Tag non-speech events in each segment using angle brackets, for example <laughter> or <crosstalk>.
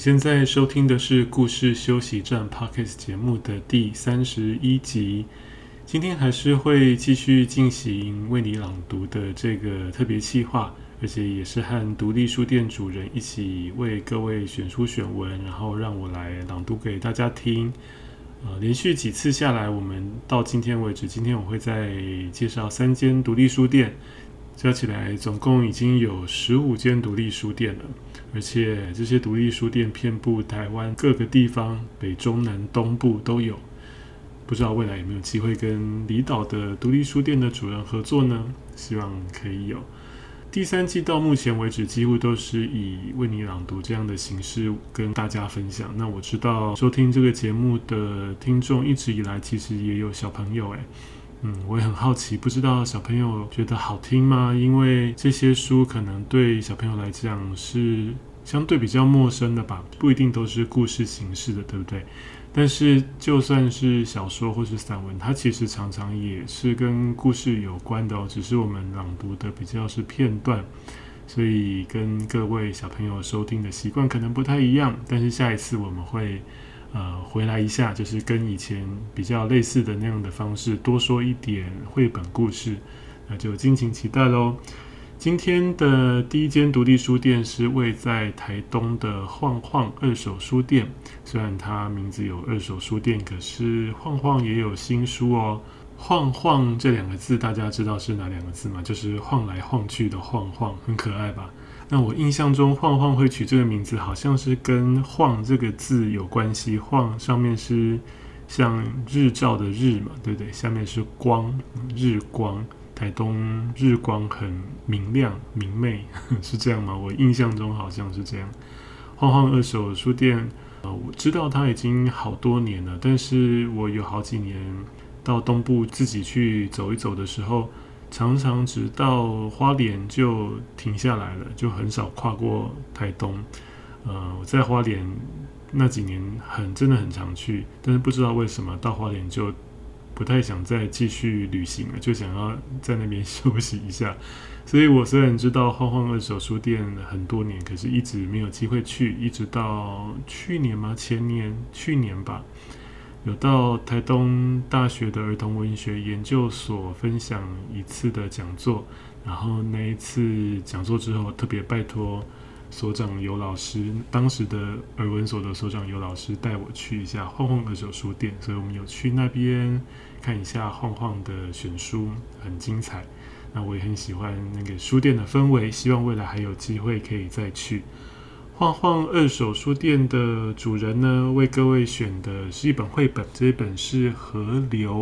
现在收听的是故事休息站 Podcast 节目的第三十一集。今天还是会继续进行为你朗读的这个特别企划，而且也是和独立书店主人一起为各位选书选文，然后让我来朗读给大家听。呃，连续几次下来，我们到今天为止，今天我会再介绍三间独立书店。加起来总共已经有十五间独立书店了，而且这些独立书店遍布台湾各个地方，北中南东部都有。不知道未来有没有机会跟离岛的独立书店的主人合作呢？希望可以有。第三季到目前为止，几乎都是以为你朗读这样的形式跟大家分享。那我知道收听这个节目的听众一直以来其实也有小朋友诶。嗯，我也很好奇，不知道小朋友觉得好听吗？因为这些书可能对小朋友来讲是相对比较陌生的吧，不一定都是故事形式的，对不对？但是就算是小说或是散文，它其实常常也是跟故事有关的哦，只是我们朗读的比较是片段，所以跟各位小朋友收听的习惯可能不太一样。但是下一次我们会。呃，回来一下，就是跟以前比较类似的那样的方式，多说一点绘本故事，那就敬请期待喽。今天的第一间独立书店是位在台东的晃晃二手书店，虽然它名字有二手书店，可是晃晃也有新书哦。晃晃这两个字，大家知道是哪两个字吗？就是晃来晃去的晃晃，很可爱吧？那我印象中，晃晃会取这个名字，好像是跟“晃”这个字有关系。晃上面是像日照的日嘛，对不对？下面是光，日光。台东日光很明亮明媚，<laughs> 是这样吗？我印象中好像是这样。晃晃二手书店，呃，我知道它已经好多年了，但是我有好几年到东部自己去走一走的时候。常常直到花莲就停下来了，就很少跨过台东。呃，我在花莲那几年很真的很常去，但是不知道为什么到花莲就不太想再继续旅行了，就想要在那边休息一下。<laughs> 所以我虽然知道晃晃二手书店很多年，可是一直没有机会去，一直到去年吗？前年？去年吧。有到台东大学的儿童文学研究所分享一次的讲座，然后那一次讲座之后，特别拜托所长尤老师，当时的儿文所的所长尤老师带我去一下晃晃二手书店，所以我们有去那边看一下晃晃的选书，很精彩。那我也很喜欢那个书店的氛围，希望未来还有机会可以再去。晃晃二手书店的主人呢，为各位选的是一本绘本，这一本是《河流》。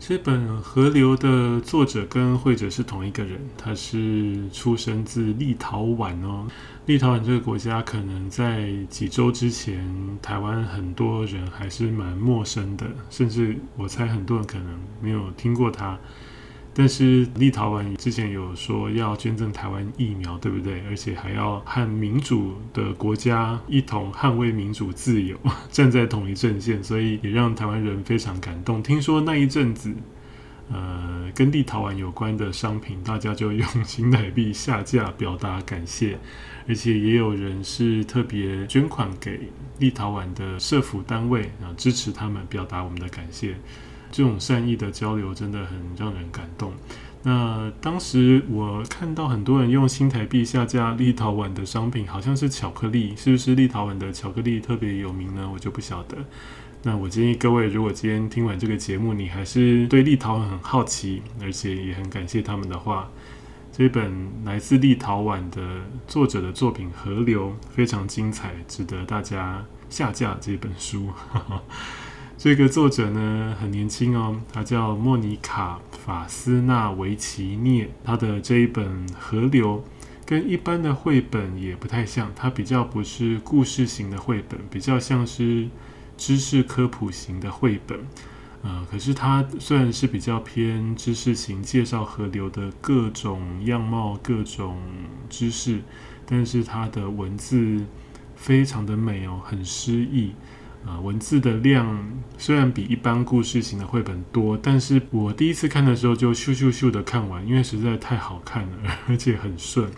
这本《河流》的作者跟绘者是同一个人，他是出生自立陶宛哦。立陶宛这个国家，可能在几周之前，台湾很多人还是蛮陌生的，甚至我猜很多人可能没有听过他。但是立陶宛之前有说要捐赠台湾疫苗，对不对？而且还要和民主的国家一同捍卫民主自由，站在同一阵线，所以也让台湾人非常感动。听说那一阵子，呃，跟立陶宛有关的商品，大家就用新台币下架表达感谢，而且也有人是特别捐款给立陶宛的社福单位啊，支持他们，表达我们的感谢。这种善意的交流真的很让人感动。那当时我看到很多人用新台币下架立陶宛的商品，好像是巧克力，是不是立陶宛的巧克力特别有名呢？我就不晓得。那我建议各位，如果今天听完这个节目，你还是对立陶宛很好奇，而且也很感谢他们的话，这本来自立陶宛的作者的作品《河流》非常精彩，值得大家下架这本书。这个作者呢，很年轻哦，他叫莫妮卡·法斯纳维奇涅。他的这一本《河流》跟一般的绘本也不太像，它比较不是故事型的绘本，比较像是知识科普型的绘本。呃，可是它虽然是比较偏知识型，介绍河流的各种样貌、各种知识，但是它的文字非常的美哦，很诗意。啊，文字的量虽然比一般故事型的绘本多，但是我第一次看的时候就咻咻咻的看完，因为实在太好看了，<laughs> 而且很顺。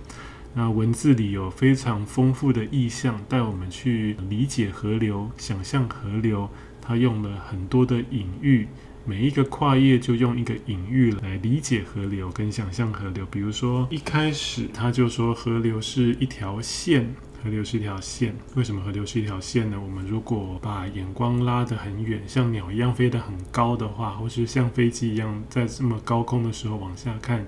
那文字里有非常丰富的意象，带我们去理解河流，想象河流。它用了很多的隐喻，每一个跨页就用一个隐喻来理解河流跟想象河流。比如说一开始他就说河流是一条线。河流是一条线，为什么河流是一条线呢？我们如果把眼光拉得很远，像鸟一样飞得很高的话，或是像飞机一样在这么高空的时候往下看，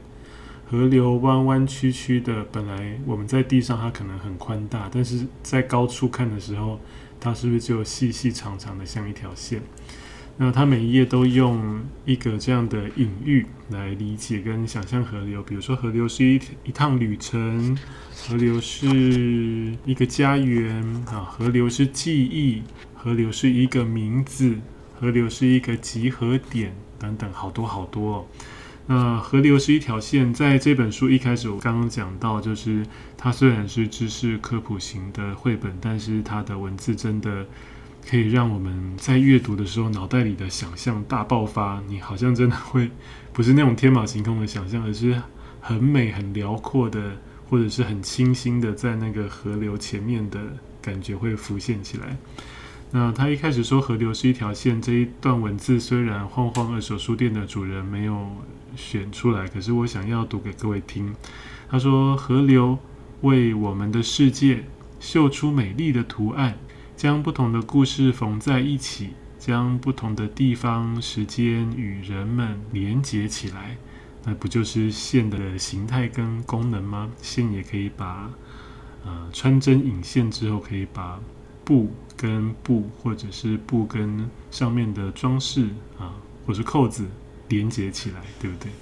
河流弯弯曲曲的，本来我们在地上它可能很宽大，但是在高处看的时候，它是不是就细细长长的像一条线？那它每一页都用一个这样的隐喻来理解跟想象河流，比如说河流是一一趟旅程，河流是一个家园啊，河流是记忆，河流是一个名字，河流是一个集合点等等，好多好多。那河流是一条线，在这本书一开始我刚刚讲到，就是它虽然是知识科普型的绘本，但是它的文字真的。可以让我们在阅读的时候，脑袋里的想象大爆发。你好像真的会，不是那种天马行空的想象，而是很美、很辽阔的，或者是很清新的，在那个河流前面的感觉会浮现起来。那他一开始说河流是一条线，这一段文字虽然晃晃二手书店的主人没有选出来，可是我想要读给各位听。他说：“河流为我们的世界绣出美丽的图案。”将不同的故事缝在一起，将不同的地方、时间与人们连接起来，那不就是线的形态跟功能吗？线也可以把呃穿针引线之后，可以把布跟布，或者是布跟上面的装饰啊，或是扣子连接起来，对不对？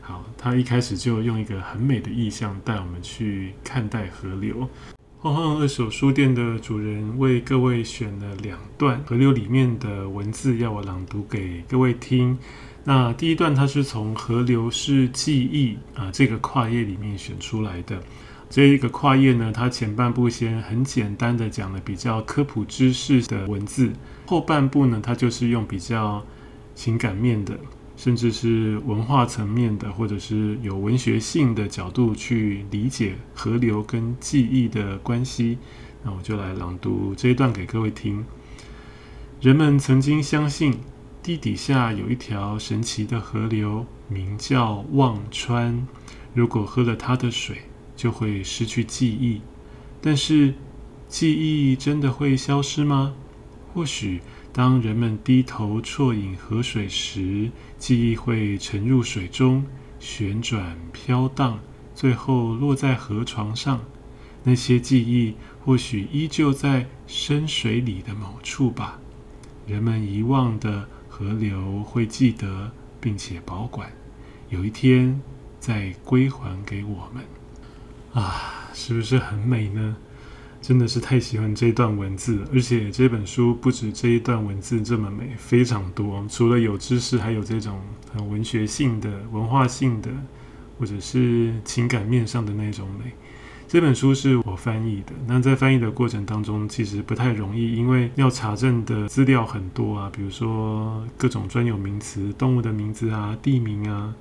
好，他一开始就用一个很美的意象带我们去看待河流。晃晃二手书店的主人为各位选了两段河流里面的文字，要我朗读给各位听。那第一段，它是从“河流是记忆”啊这个跨页里面选出来的。这一个跨页呢，它前半部先很简单的讲了比较科普知识的文字，后半部呢，它就是用比较情感面的。甚至是文化层面的，或者是有文学性的角度去理解河流跟记忆的关系，那我就来朗读这一段给各位听。人们曾经相信地底下有一条神奇的河流，名叫忘川。如果喝了它的水，就会失去记忆。但是，记忆真的会消失吗？或许。当人们低头啜饮河水时，记忆会沉入水中，旋转飘荡，最后落在河床上。那些记忆或许依旧在深水里的某处吧。人们遗忘的河流会记得，并且保管，有一天再归还给我们。啊，是不是很美呢？真的是太喜欢这段文字，而且这本书不止这一段文字这么美，非常多。除了有知识，还有这种很文学性的、文化性的，或者是情感面上的那种美。这本书是我翻译的，那在翻译的过程当中，其实不太容易，因为要查证的资料很多啊，比如说各种专有名词、动物的名字啊、地名啊。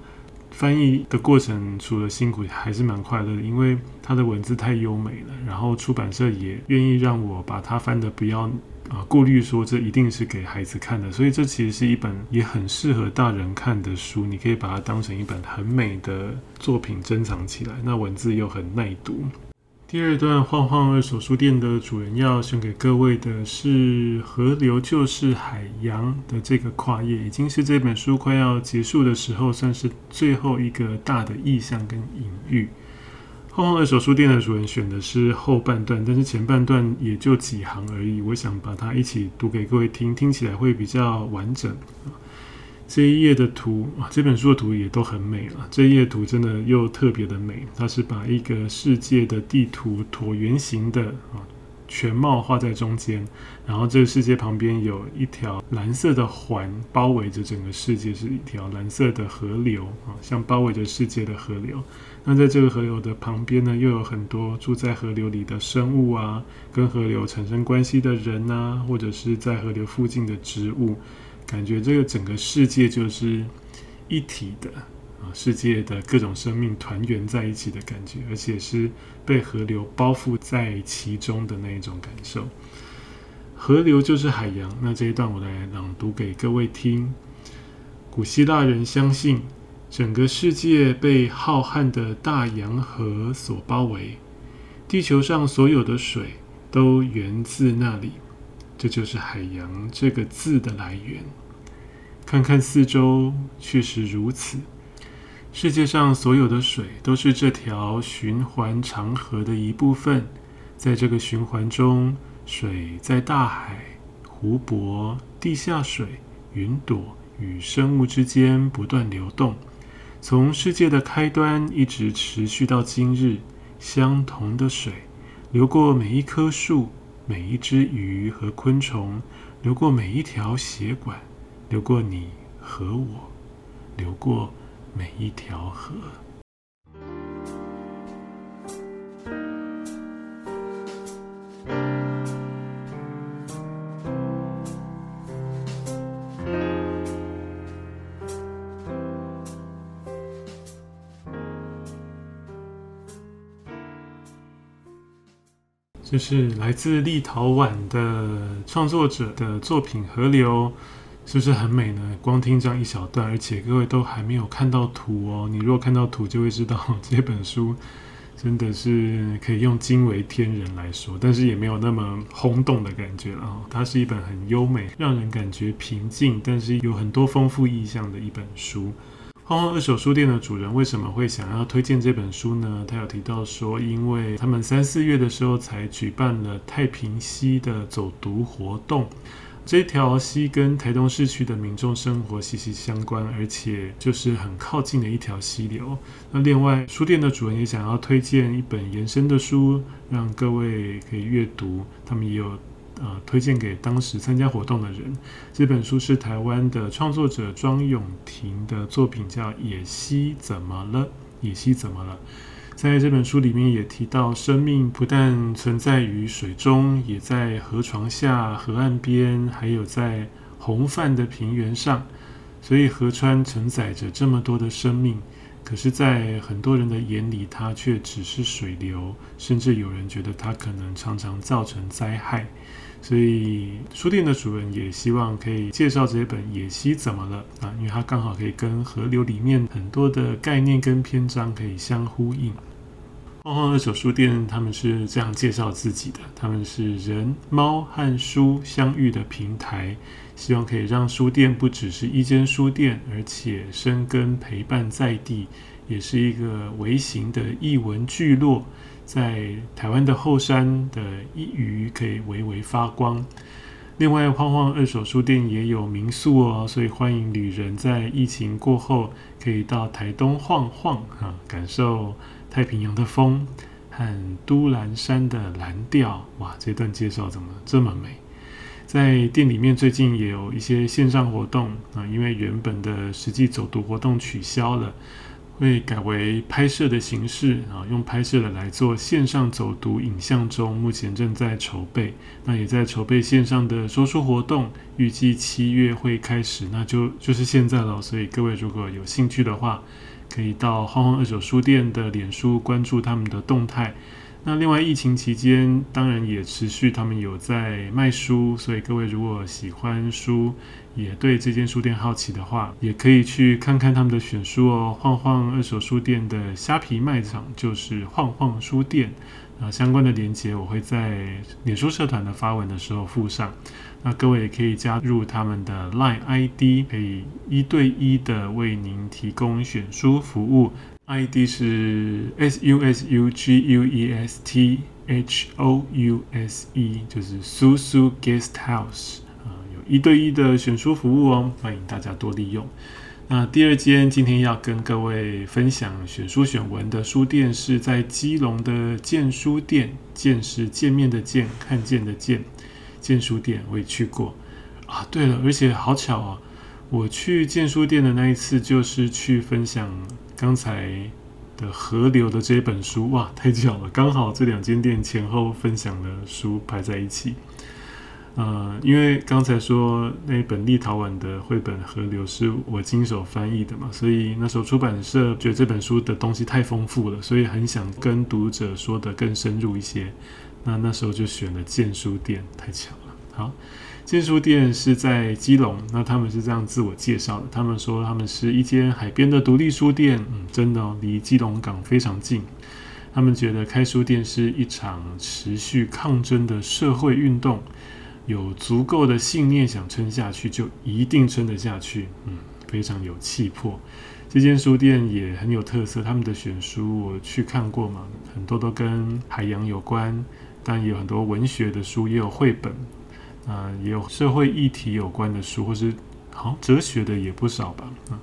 翻译的过程除了辛苦，还是蛮快乐的，因为它的文字太优美了。然后出版社也愿意让我把它翻的不要啊顾虑，说这一定是给孩子看的。所以这其实是一本也很适合大人看的书，你可以把它当成一本很美的作品珍藏起来。那文字又很耐读。第二段，晃晃二手书店的主人要送给各位的是“河流就是海洋”的这个跨页，已经是这本书快要结束的时候，算是最后一个大的意象跟隐喻。晃晃二手书店的主人选的是后半段，但是前半段也就几行而已，我想把它一起读给各位听，听起来会比较完整。这一页的图啊，这本书的图也都很美了。这一页图真的又特别的美，它是把一个世界的地图椭圆形的啊全貌画在中间，然后这个世界旁边有一条蓝色的环包围着整个世界，是一条蓝色的河流啊，像包围着世界的河流。那在这个河流的旁边呢，又有很多住在河流里的生物啊，跟河流产生关系的人啊，或者是在河流附近的植物。感觉这个整个世界就是一体的啊，世界的各种生命团圆在一起的感觉，而且是被河流包覆在其中的那一种感受。河流就是海洋。那这一段我来朗读给各位听。古希腊人相信，整个世界被浩瀚的大洋河所包围，地球上所有的水都源自那里。这就是“海洋”这个字的来源。看看四周，确实如此。世界上所有的水都是这条循环长河的一部分。在这个循环中，水在大海、湖泊、地下水、云朵与生物之间不断流动。从世界的开端一直持续到今日，相同的水流过每一棵树。每一只鱼和昆虫，流过每一条血管，流过你和我，流过每一条河。就是来自立陶宛的创作者的作品《河流》，是不是很美呢？光听这样一小段，而且各位都还没有看到图哦。你如果看到图，就会知道这本书 <laughs> 真的是可以用惊为天人来说，但是也没有那么轰动的感觉啊。它是一本很优美，让人感觉平静，但是有很多丰富意象的一本书。晃晃二手书店的主人为什么会想要推荐这本书呢？他有提到说，因为他们三四月的时候才举办了太平溪的走读活动，这条溪跟台东市区的民众生活息息相关，而且就是很靠近的一条溪流。那另外，书店的主人也想要推荐一本延伸的书，让各位可以阅读。他们也有。呃，推荐给当时参加活动的人。这本书是台湾的创作者庄永婷的作品，叫《野溪怎么了？野溪怎么了？》在这本书里面也提到，生命不但存在于水中，也在河床下、河岸边，还有在洪泛的平原上。所以河川承载着这么多的生命，可是，在很多人的眼里，它却只是水流，甚至有人觉得它可能常常造成灾害。所以书店的主人也希望可以介绍这本《野溪怎么了》啊，因为它刚好可以跟河流里面很多的概念跟篇章可以相呼应。晃晃二手书店他们是这样介绍自己的：他们是人、猫和书相遇的平台，希望可以让书店不只是一间书店，而且生根陪伴在地，也是一个微型的译文聚落。在台湾的后山的一隅可以微微发光。另外，晃晃二手书店也有民宿哦，所以欢迎旅人在疫情过后可以到台东晃晃啊，感受太平洋的风和都兰山的蓝调。哇，这段介绍怎么这么美？在店里面最近也有一些线上活动啊，因为原本的实际走读活动取消了。会改为拍摄的形式啊，用拍摄的来做线上走读影像中，目前正在筹备，那也在筹备线上的说书活动，预计七月会开始，那就就是现在了。所以各位如果有兴趣的话，可以到荒荒二手书店的脸书关注他们的动态。那另外，疫情期间当然也持续，他们有在卖书，所以各位如果喜欢书，也对这间书店好奇的话，也可以去看看他们的选书哦。晃晃二手书店的虾皮卖场就是晃晃书店，啊，相关的连接我会在脸书社团的发文的时候附上。那各位也可以加入他们的 LINE ID，可以一对一的为您提供选书服务。ID 是 S U S U G U E S T H O U S E，就是 Susu Guest House 啊，有一对一的选书服务哦，欢迎大家多利用。那第二间今天要跟各位分享选书选文的书店是在基隆的建书店，见是见面的见，看见的见，见书店我也去过啊。对了，而且好巧啊，我去建书店的那一次就是去分享刚才的河流的这本书，哇，太巧了，刚好这两间店前后分享的书排在一起。呃，因为刚才说那本立陶宛的绘本《河流》是我亲手翻译的嘛，所以那时候出版社觉得这本书的东西太丰富了，所以很想跟读者说得更深入一些。那那时候就选了建书店，太巧了。好，见书店是在基隆，那他们是这样自我介绍的，他们说他们是一间海边的独立书店，嗯，真的哦，离基隆港非常近。他们觉得开书店是一场持续抗争的社会运动。有足够的信念想撑下去，就一定撑得下去。嗯，非常有气魄。这间书店也很有特色，他们的选书我去看过嘛，很多都跟海洋有关，但有很多文学的书，也有绘本，啊、也有社会议题有关的书，或是好哲学的也不少吧。啊，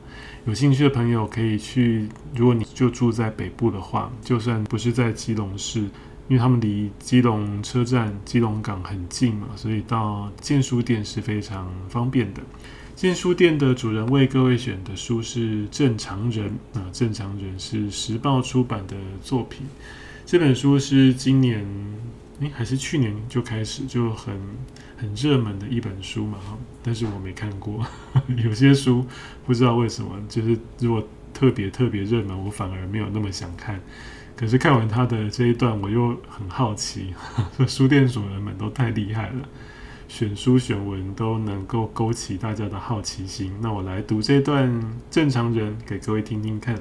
有兴趣的朋友可以去，如果你就住在北部的话，就算不是在基隆市。因为他们离基隆车站、基隆港很近嘛，所以到建书店是非常方便的。建书店的主人为各位选的书是《正常人》啊，《正常人》是时报出版的作品。这本书是今年诶还是去年就开始就很很热门的一本书嘛，但是我没看过。<laughs> 有些书不知道为什么，就是如果特别特别热门，我反而没有那么想看。可是看完他的这一段，我又很好奇，<laughs> 书店主人们都太厉害了，选书选文都能够勾起大家的好奇心。那我来读这段正常人给各位听听看。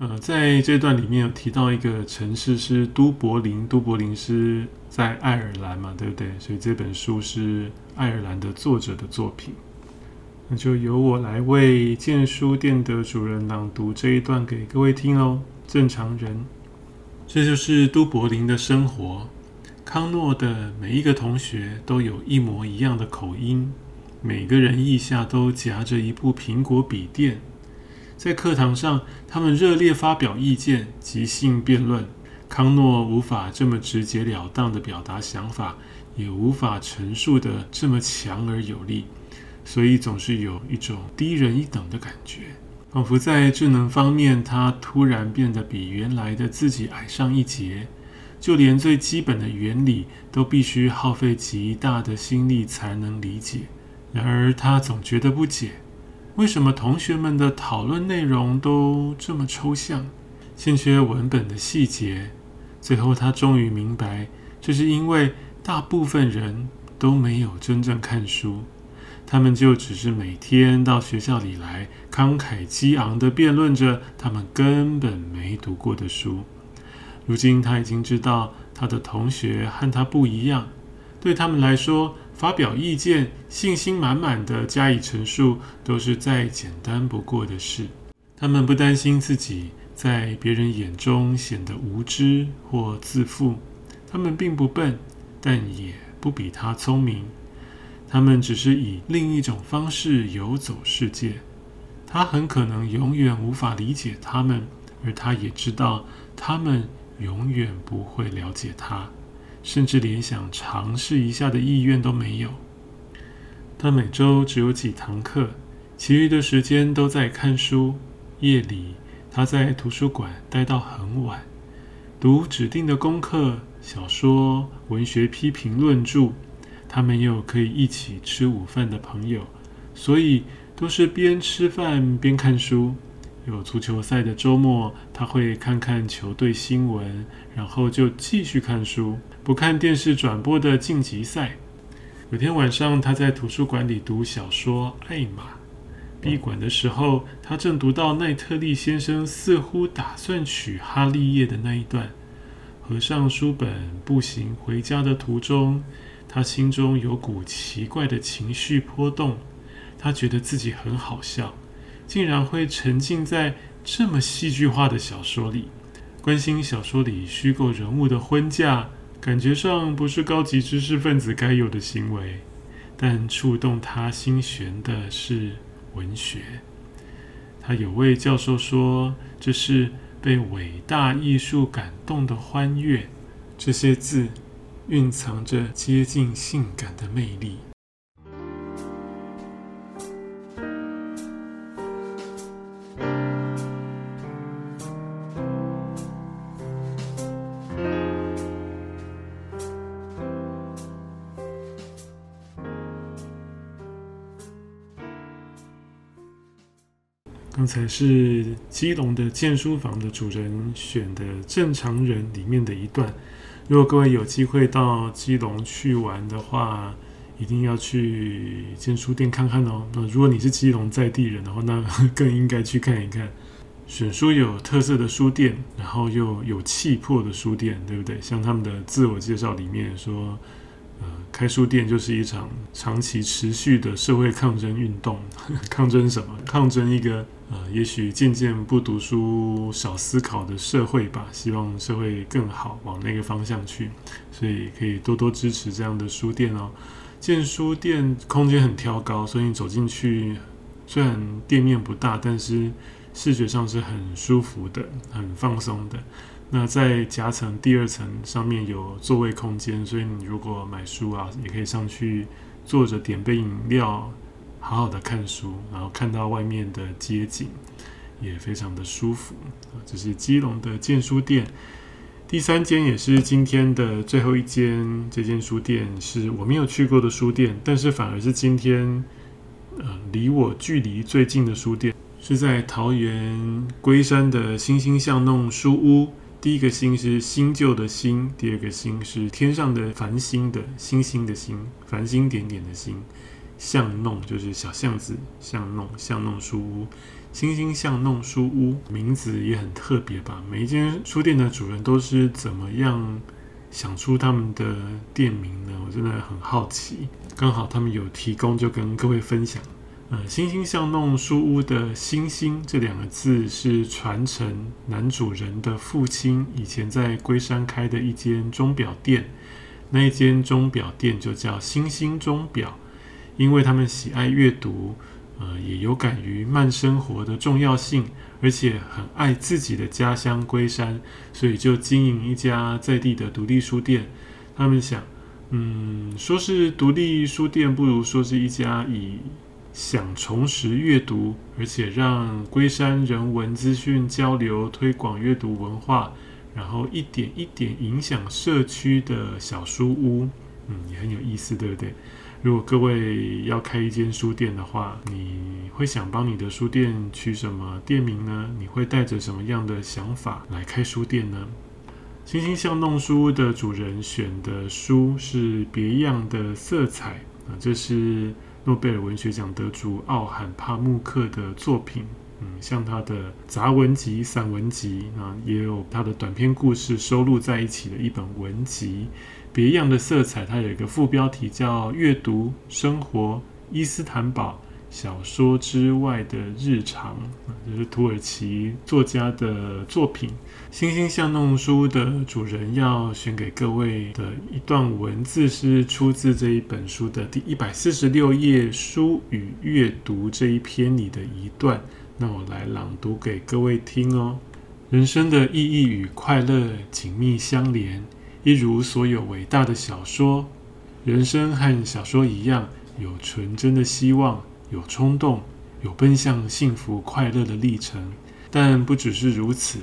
呃，在这段里面有提到一个城市是都柏林，都柏林是在爱尔兰嘛，对不对？所以这本书是爱尔兰的作者的作品。那就由我来为建书店的主人朗读这一段给各位听哦。正常人。这就是都柏林的生活。康诺的每一个同学都有一模一样的口音，每个人腋下都夹着一部苹果笔电。在课堂上，他们热烈发表意见，即兴辩论。康诺无法这么直截了当地表达想法，也无法陈述得这么强而有力，所以总是有一种低人一等的感觉。仿佛在智能方面，他突然变得比原来的自己矮上一截，就连最基本的原理都必须耗费极大的心力才能理解。然而，他总觉得不解：为什么同学们的讨论内容都这么抽象，欠缺文本的细节？最后，他终于明白，这是因为大部分人都没有真正看书。他们就只是每天到学校里来，慷慨激昂地辩论着他们根本没读过的书。如今他已经知道他的同学和他不一样，对他们来说，发表意见、信心满满的加以陈述，都是再简单不过的事。他们不担心自己在别人眼中显得无知或自负，他们并不笨，但也不比他聪明。他们只是以另一种方式游走世界，他很可能永远无法理解他们，而他也知道他们永远不会了解他，甚至连想尝试一下的意愿都没有。他每周只有几堂课，其余的时间都在看书。夜里，他在图书馆待到很晚，读指定的功课、小说、文学批评论著。他没有可以一起吃午饭的朋友，所以都是边吃饭边看书。有足球赛的周末，他会看看球队新闻，然后就继续看书，不看电视转播的晋级赛。有天晚上，他在图书馆里读小说《艾玛》。闭馆的时候，他正读到奈特利先生似乎打算娶哈利叶的那一段。合上书本，步行回家的途中。他心中有股奇怪的情绪波动，他觉得自己很好笑，竟然会沉浸在这么戏剧化的小说里，关心小说里虚构人物的婚嫁，感觉上不是高级知识分子该有的行为。但触动他心弦的是文学。他有位教授说：“这是被伟大艺术感动的欢悦。”这些字蕴藏着接近性感的魅力。才是基隆的建书房的主人选的《正常人》里面的一段。如果各位有机会到基隆去玩的话，一定要去建书店看看哦。那如果你是基隆在地人的话，那更应该去看一看。选书有特色的书店，然后又有气魄的书店，对不对？像他们的自我介绍里面说。呃，开书店就是一场长期持续的社会抗争运动。<laughs> 抗争什么？抗争一个呃，也许渐渐不读书、少思考的社会吧。希望社会更好，往那个方向去。所以可以多多支持这样的书店哦。建书店空间很挑高，所以你走进去，虽然店面不大，但是视觉上是很舒服的，很放松的。那在夹层第二层上面有座位空间，所以你如果买书啊，也可以上去坐着点杯饮料，好好的看书，然后看到外面的街景，也非常的舒服。这是基隆的建书店，第三间也是今天的最后一间。这间书店是我没有去过的书店，但是反而是今天呃离我距离最近的书店，是在桃园龟山的新兴巷弄书屋。第一个新是新旧的新，第二个新是天上的繁星的星星的星，繁星点点的星。巷弄就是小巷子，巷弄巷弄书屋，星星巷弄书屋，名字也很特别吧？每一间书店的主人都是怎么样想出他们的店名呢？我真的很好奇。刚好他们有提供，就跟各位分享。呃，欣欣向弄书屋的“欣欣”这两个字是传承男主人的父亲以前在龟山开的一间钟表店，那一间钟表店就叫欣欣钟表，因为他们喜爱阅读，呃，也有感于慢生活的重要性，而且很爱自己的家乡龟山，所以就经营一家在地的独立书店。他们想，嗯，说是独立书店，不如说是一家以想重拾阅读，而且让龟山人文资讯交流、推广阅读文化，然后一点一点影响社区的小书屋，嗯，也很有意思，对不对？如果各位要开一间书店的话，你会想帮你的书店取什么店名呢？你会带着什么样的想法来开书店呢？欣欣向弄书屋的主人选的书是别样的色彩啊，这是。诺贝尔文学奖得主奥罕帕慕克的作品，嗯，像他的杂文集、散文集啊，也有他的短篇故事收录在一起的一本文集。别样的色彩，它有一个副标题叫《阅读生活伊斯坦堡》。小说之外的日常，这、是土耳其作家的作品。新兴巷弄书的主人要选给各位的一段文字，是出自这一本书的第一百四十六页“书与阅读”这一篇里的一段。那我来朗读给各位听哦。人生的意义与快乐紧密相连，一如所有伟大的小说。人生和小说一样，有纯真的希望。有冲动，有奔向幸福快乐的历程，但不只是如此，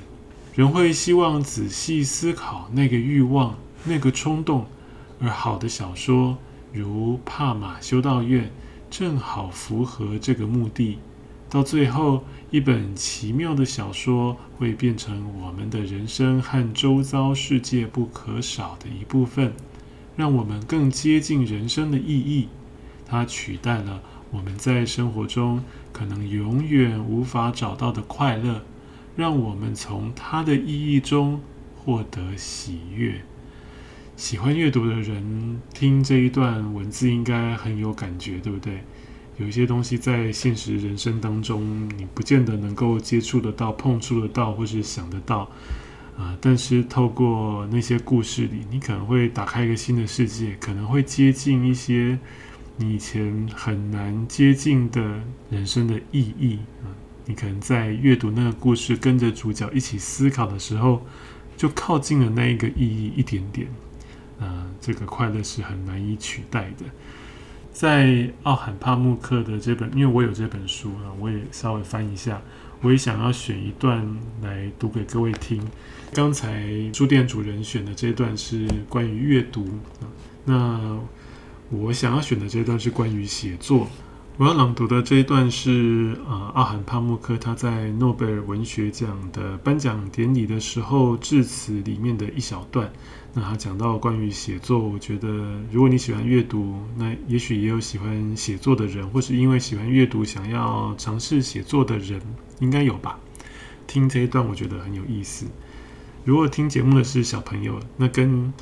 人会希望仔细思考那个欲望、那个冲动，而好的小说，如帕马修道院，正好符合这个目的。到最后，一本奇妙的小说会变成我们的人生和周遭世界不可少的一部分，让我们更接近人生的意义。它取代了。我们在生活中可能永远无法找到的快乐，让我们从它的意义中获得喜悦。喜欢阅读的人听这一段文字应该很有感觉，对不对？有一些东西在现实人生当中，你不见得能够接触得到、碰触得到，或是想得到啊。但是透过那些故事里，你可能会打开一个新的世界，可能会接近一些。你以前很难接近的人生的意义啊。你可能在阅读那个故事，跟着主角一起思考的时候，就靠近了那一个意义一点点。啊，这个快乐是很难以取代的。在奥罕帕慕克的这本，因为我有这本书啊，我也稍微翻一下，我也想要选一段来读给各位听。刚才书店主人选的这段是关于阅读啊，那我想要选的这段是关于写作。我要朗读的这一段是呃，奥罕帕默克他在诺贝尔文学奖的颁奖典礼的时候致辞里面的一小段。那他讲到关于写作，我觉得如果你喜欢阅读，那也许也有喜欢写作的人，或是因为喜欢阅读想要尝试写作的人，应该有吧。听这一段，我觉得很有意思。如果听节目的是小朋友，那跟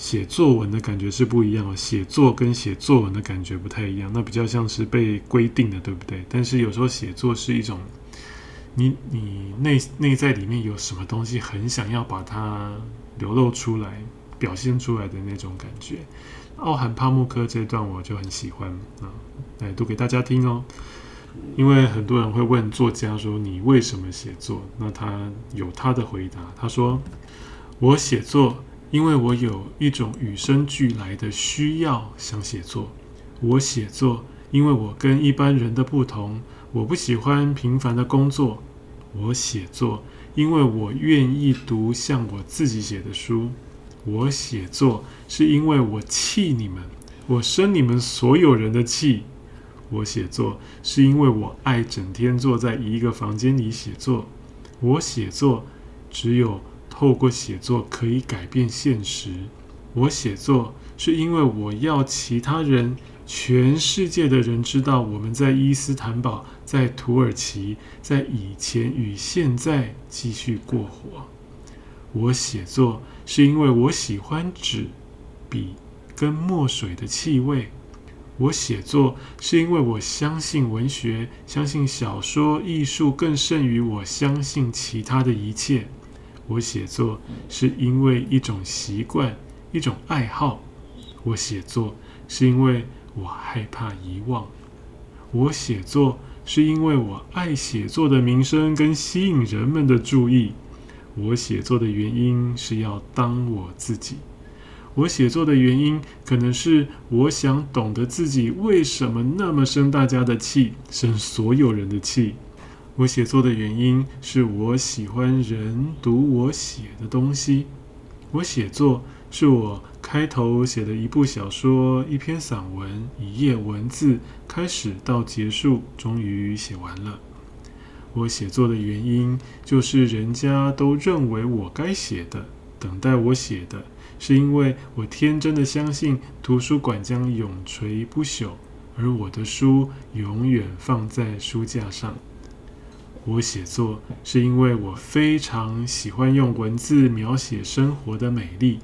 写作文的感觉是不一样的，写作跟写作文的感觉不太一样，那比较像是被规定的，对不对？但是有时候写作是一种，你你内内在里面有什么东西很想要把它流露出来、表现出来的那种感觉。奥罕帕慕克这段我就很喜欢啊，来读给大家听哦。因为很多人会问作家说：“你为什么写作？”那他有他的回答，他说：“我写作。”因为我有一种与生俱来的需要想写作，我写作，因为我跟一般人的不同，我不喜欢平凡的工作。我写作，因为我愿意读像我自己写的书。我写作，是因为我气你们，我生你们所有人的气。我写作，是因为我爱整天坐在一个房间里写作。我写作，只有。透过写作可以改变现实。我写作是因为我要其他人、全世界的人知道我们在伊斯坦堡、在土耳其、在以前与现在继续过活。我写作是因为我喜欢纸、笔跟墨水的气味。我写作是因为我相信文学，相信小说艺术更胜于我相信其他的一切。我写作是因为一种习惯，一种爱好。我写作是因为我害怕遗忘。我写作是因为我爱写作的名声跟吸引人们的注意。我写作的原因是要当我自己。我写作的原因可能是我想懂得自己为什么那么生大家的气，生所有人的气。我写作的原因是我喜欢人读我写的东西。我写作是我开头写的一部小说、一篇散文、一页文字，开始到结束，终于写完了。我写作的原因就是人家都认为我该写的，等待我写的，是因为我天真的相信图书馆将永垂不朽，而我的书永远放在书架上。我写作是因为我非常喜欢用文字描写生活的美丽。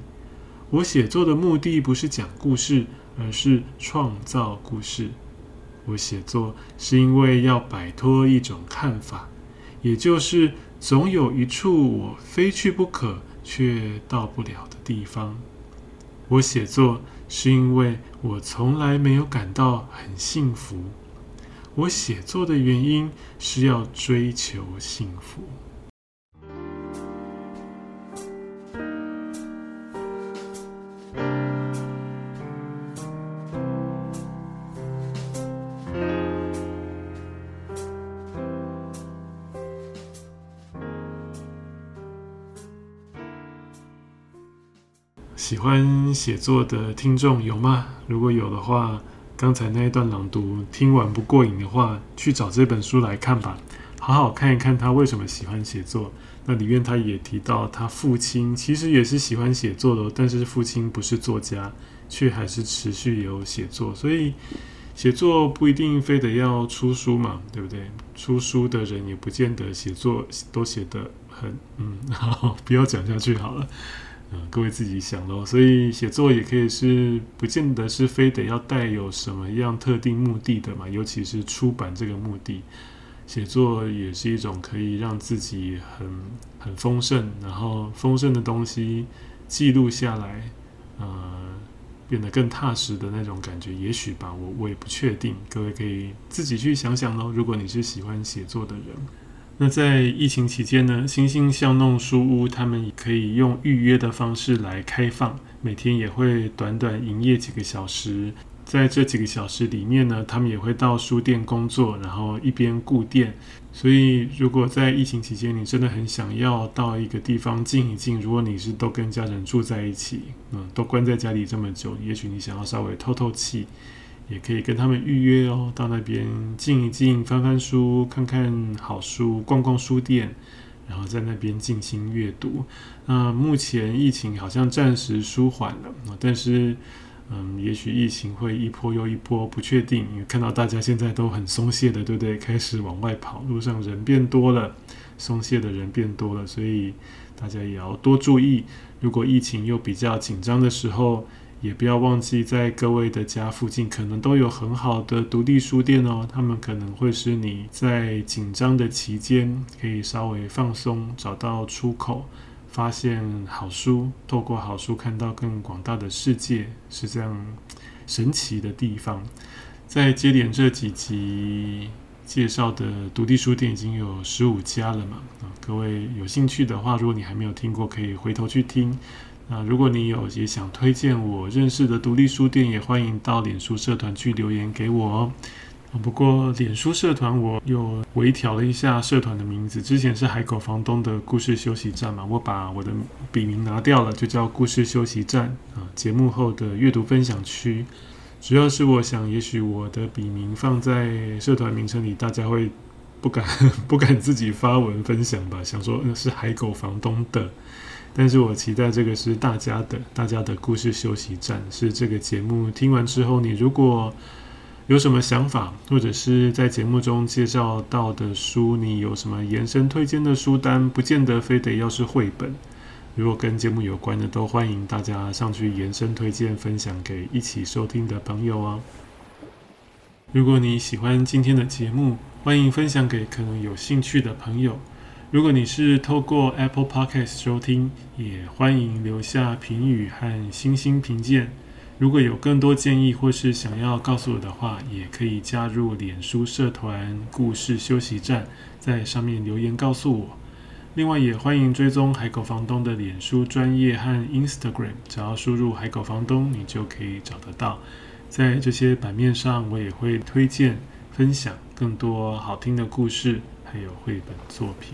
我写作的目的不是讲故事，而是创造故事。我写作是因为要摆脱一种看法，也就是总有一处我非去不可却到不了的地方。我写作是因为我从来没有感到很幸福。我写作的原因是要追求幸福。喜欢写作的听众有吗？如果有的话，刚才那一段朗读听完不过瘾的话，去找这本书来看吧，好好看一看他为什么喜欢写作。那里面他也提到，他父亲其实也是喜欢写作的，但是父亲不是作家，却还是持续有写作。所以写作不一定非得要出书嘛，对不对？出书的人也不见得写作都写得很……嗯，<laughs> 好，不要讲下去好了。嗯，各位自己想咯。所以写作也可以是，不见得是非得要带有什么样特定目的的嘛。尤其是出版这个目的，写作也是一种可以让自己很很丰盛，然后丰盛的东西记录下来，呃，变得更踏实的那种感觉，也许吧，我我也不确定。各位可以自己去想想喽。如果你是喜欢写作的人，那在疫情期间呢，星星巷弄书屋他们也可以用预约的方式来开放，每天也会短短营业几个小时。在这几个小时里面呢，他们也会到书店工作，然后一边顾店。所以，如果在疫情期间你真的很想要到一个地方静一静，如果你是都跟家人住在一起，嗯，都关在家里这么久，也许你想要稍微透透气，也可以跟他们预约哦，到那边静一静，翻翻书，看看好书，逛逛书店，然后在那边静心阅读。那目前疫情好像暂时舒缓了，但是。嗯，也许疫情会一波又一波，不确定。因为看到大家现在都很松懈的，对不对？开始往外跑，路上人变多了，松懈的人变多了，所以大家也要多注意。如果疫情又比较紧张的时候，也不要忘记在各位的家附近可能都有很好的独立书店哦，他们可能会是你在紧张的期间可以稍微放松，找到出口。发现好书，透过好书看到更广大的世界，是这样神奇的地方。在接连这几集介绍的独立书店已经有十五家了嘛？啊，各位有兴趣的话，如果你还没有听过，可以回头去听。那如果你有也想推荐我认识的独立书店，也欢迎到脸书社团去留言给我哦。不过，脸书社团我又微调了一下社团的名字。之前是海狗房东的故事休息站嘛，我把我的笔名拿掉了，就叫故事休息站啊。节目后的阅读分享区，主要是我想，也许我的笔名放在社团名称里，大家会不敢 <laughs> 不敢自己发文分享吧？想说那是海狗房东的，但是我期待这个是大家的，大家的故事休息站是这个节目听完之后，你如果。有什么想法，或者是在节目中介绍到的书，你有什么延伸推荐的书单？不见得非得要是绘本，如果跟节目有关的，都欢迎大家上去延伸推荐，分享给一起收听的朋友哦。如果你喜欢今天的节目，欢迎分享给可能有兴趣的朋友。如果你是透过 Apple Podcast 收听，也欢迎留下评语和星星评鉴。如果有更多建议或是想要告诉我的话，也可以加入脸书社团“故事休息站”，在上面留言告诉我。另外，也欢迎追踪海狗房东的脸书专业和 Instagram，只要输入“海狗房东”，你就可以找得到。在这些版面上，我也会推荐分享更多好听的故事，还有绘本作品。